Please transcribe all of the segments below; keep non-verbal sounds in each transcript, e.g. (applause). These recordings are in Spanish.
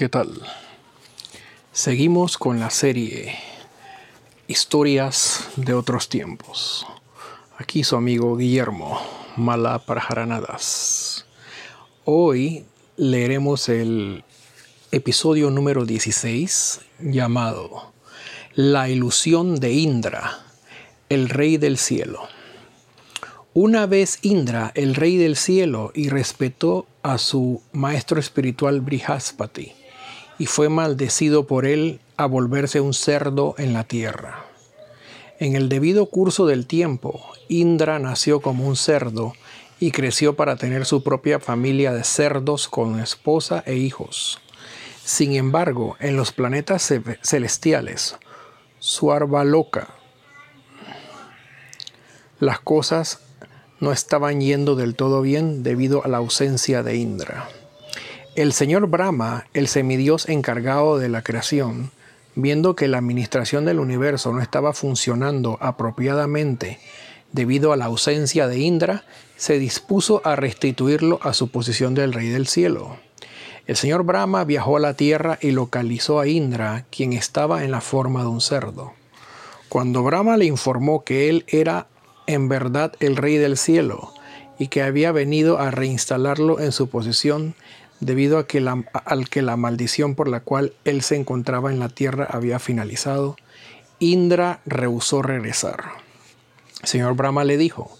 ¿qué tal? Seguimos con la serie Historias de otros tiempos. Aquí su amigo Guillermo Mala para Jaranadas. Hoy leeremos el episodio número 16 llamado La ilusión de Indra, el rey del cielo. Una vez Indra, el rey del cielo, y respetó a su maestro espiritual Brihaspati, y fue maldecido por él a volverse un cerdo en la tierra. En el debido curso del tiempo, Indra nació como un cerdo y creció para tener su propia familia de cerdos con esposa e hijos. Sin embargo, en los planetas celestiales, Suarvaloka, las cosas no estaban yendo del todo bien debido a la ausencia de Indra. El señor Brahma, el semidios encargado de la creación, viendo que la administración del universo no estaba funcionando apropiadamente debido a la ausencia de Indra, se dispuso a restituirlo a su posición del rey del cielo. El señor Brahma viajó a la tierra y localizó a Indra, quien estaba en la forma de un cerdo. Cuando Brahma le informó que él era en verdad el rey del cielo y que había venido a reinstalarlo en su posición, debido a que al que la maldición por la cual él se encontraba en la tierra había finalizado, Indra rehusó regresar. Señor Brahma le dijo,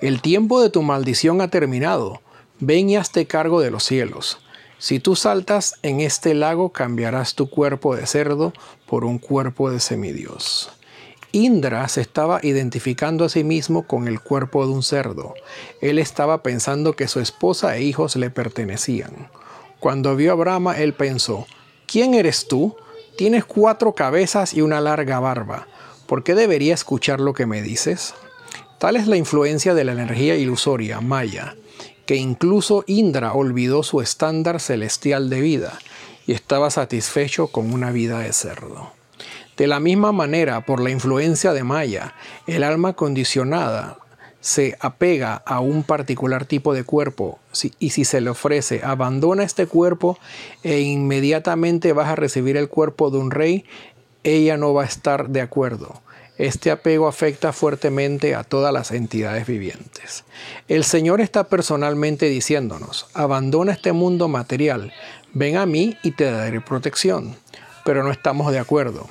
el tiempo de tu maldición ha terminado, ven y hazte cargo de los cielos. Si tú saltas en este lago, cambiarás tu cuerpo de cerdo por un cuerpo de semidios. Indra se estaba identificando a sí mismo con el cuerpo de un cerdo. Él estaba pensando que su esposa e hijos le pertenecían. Cuando vio a Brahma, él pensó, ¿quién eres tú? Tienes cuatro cabezas y una larga barba. ¿Por qué debería escuchar lo que me dices? Tal es la influencia de la energía ilusoria, Maya, que incluso Indra olvidó su estándar celestial de vida y estaba satisfecho con una vida de cerdo. De la misma manera, por la influencia de Maya, el alma condicionada se apega a un particular tipo de cuerpo y si se le ofrece, abandona este cuerpo e inmediatamente vas a recibir el cuerpo de un rey, ella no va a estar de acuerdo. Este apego afecta fuertemente a todas las entidades vivientes. El Señor está personalmente diciéndonos, abandona este mundo material, ven a mí y te daré protección. Pero no estamos de acuerdo.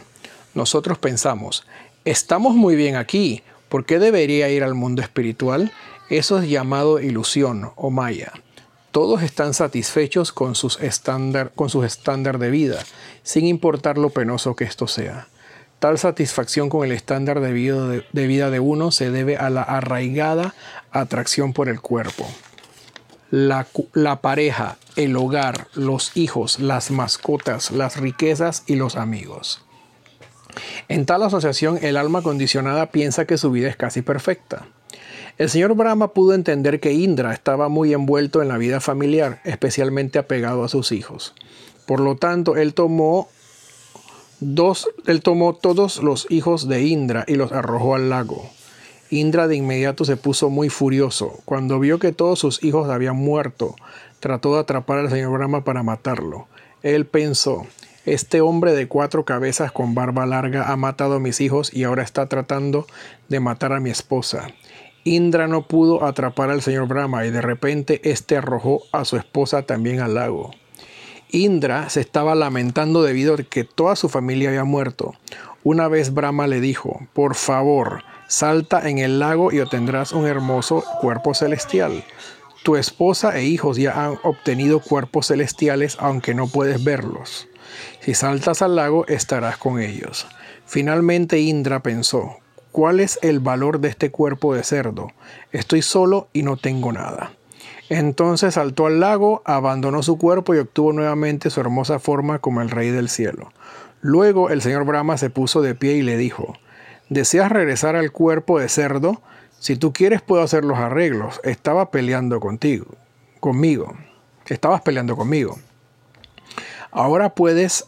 Nosotros pensamos, estamos muy bien aquí, ¿Por qué debería ir al mundo espiritual? Eso es llamado ilusión o maya. Todos están satisfechos con sus estándar, con estándar de vida, sin importar lo penoso que esto sea. Tal satisfacción con el estándar de vida de, de vida de uno se debe a la arraigada atracción por el cuerpo. La, la, pareja, el hogar, los hijos, las mascotas, las riquezas y los amigos. En tal asociación, el alma condicionada piensa que su vida es casi perfecta. El señor Brahma pudo entender que Indra estaba muy envuelto en la vida familiar, especialmente apegado a sus hijos. Por lo tanto, él tomó dos, él tomó todos los hijos de Indra y los arrojó al lago. Indra de inmediato se puso muy furioso. Cuando vio que todos sus hijos habían muerto, trató de atrapar al señor Brahma para matarlo. Él pensó, este hombre de cuatro cabezas con barba larga ha matado a mis hijos y ahora está tratando de matar a mi esposa. Indra no pudo atrapar al señor Brahma y de repente éste arrojó a su esposa también al lago. Indra se estaba lamentando debido a que toda su familia había muerto. Una vez Brahma le dijo, por favor, salta en el lago y obtendrás un hermoso cuerpo celestial. Tu esposa e hijos ya han obtenido cuerpos celestiales aunque no puedes verlos. Si saltas al lago, estarás con ellos. Finalmente Indra pensó, ¿cuál es el valor de este cuerpo de cerdo? Estoy solo y no tengo nada. Entonces saltó al lago, abandonó su cuerpo y obtuvo nuevamente su hermosa forma como el rey del cielo. Luego el señor Brahma se puso de pie y le dijo, ¿deseas regresar al cuerpo de cerdo? Si tú quieres puedo hacer los arreglos. Estaba peleando contigo, conmigo. Estabas peleando conmigo. Ahora puedes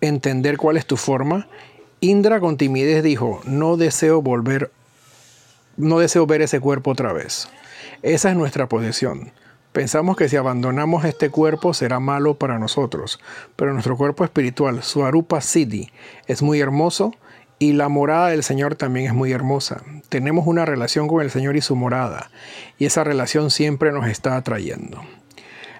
entender cuál es tu forma. Indra con timidez dijo, no deseo volver, no deseo ver ese cuerpo otra vez. Esa es nuestra posición. Pensamos que si abandonamos este cuerpo será malo para nosotros, pero nuestro cuerpo espiritual, Suarupa Siddhi, es muy hermoso y la morada del Señor también es muy hermosa. Tenemos una relación con el Señor y su morada, y esa relación siempre nos está atrayendo.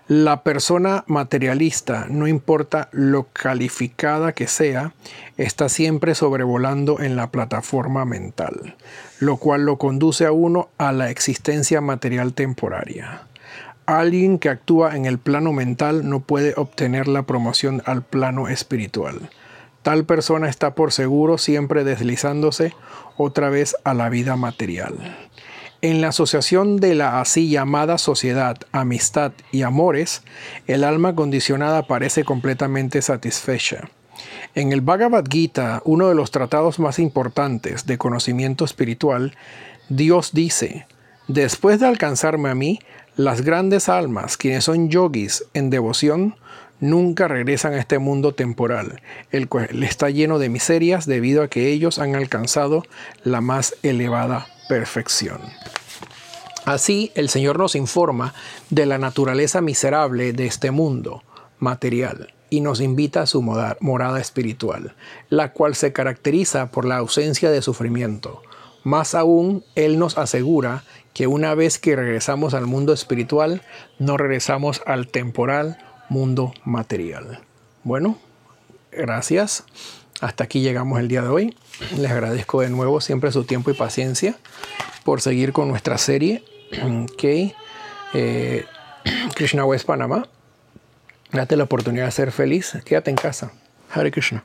La persona materialista, no importa lo calificada que sea, está siempre sobrevolando en la plataforma mental, lo cual lo conduce a uno a la existencia material temporaria. Alguien que actúa en el plano mental no puede obtener la promoción al plano espiritual. Tal persona está por seguro siempre deslizándose otra vez a la vida material. En la asociación de la así llamada sociedad, amistad y amores, el alma condicionada parece completamente satisfecha. En el Bhagavad Gita, uno de los tratados más importantes de conocimiento espiritual, Dios dice, después de alcanzarme a mí, las grandes almas, quienes son yogis en devoción, nunca regresan a este mundo temporal, el cual está lleno de miserias debido a que ellos han alcanzado la más elevada perfección. Así, el Señor nos informa de la naturaleza miserable de este mundo material y nos invita a su morada espiritual, la cual se caracteriza por la ausencia de sufrimiento. Más aún, Él nos asegura que una vez que regresamos al mundo espiritual, no regresamos al temporal mundo material. Bueno, gracias. Hasta aquí llegamos el día de hoy. Les agradezco de nuevo siempre su tiempo y paciencia por seguir con nuestra serie. (clears throat) Ok. Eh, Krishna West Panamá. Date la oportunidad de ser feliz. Quédate en casa. Hare Krishna.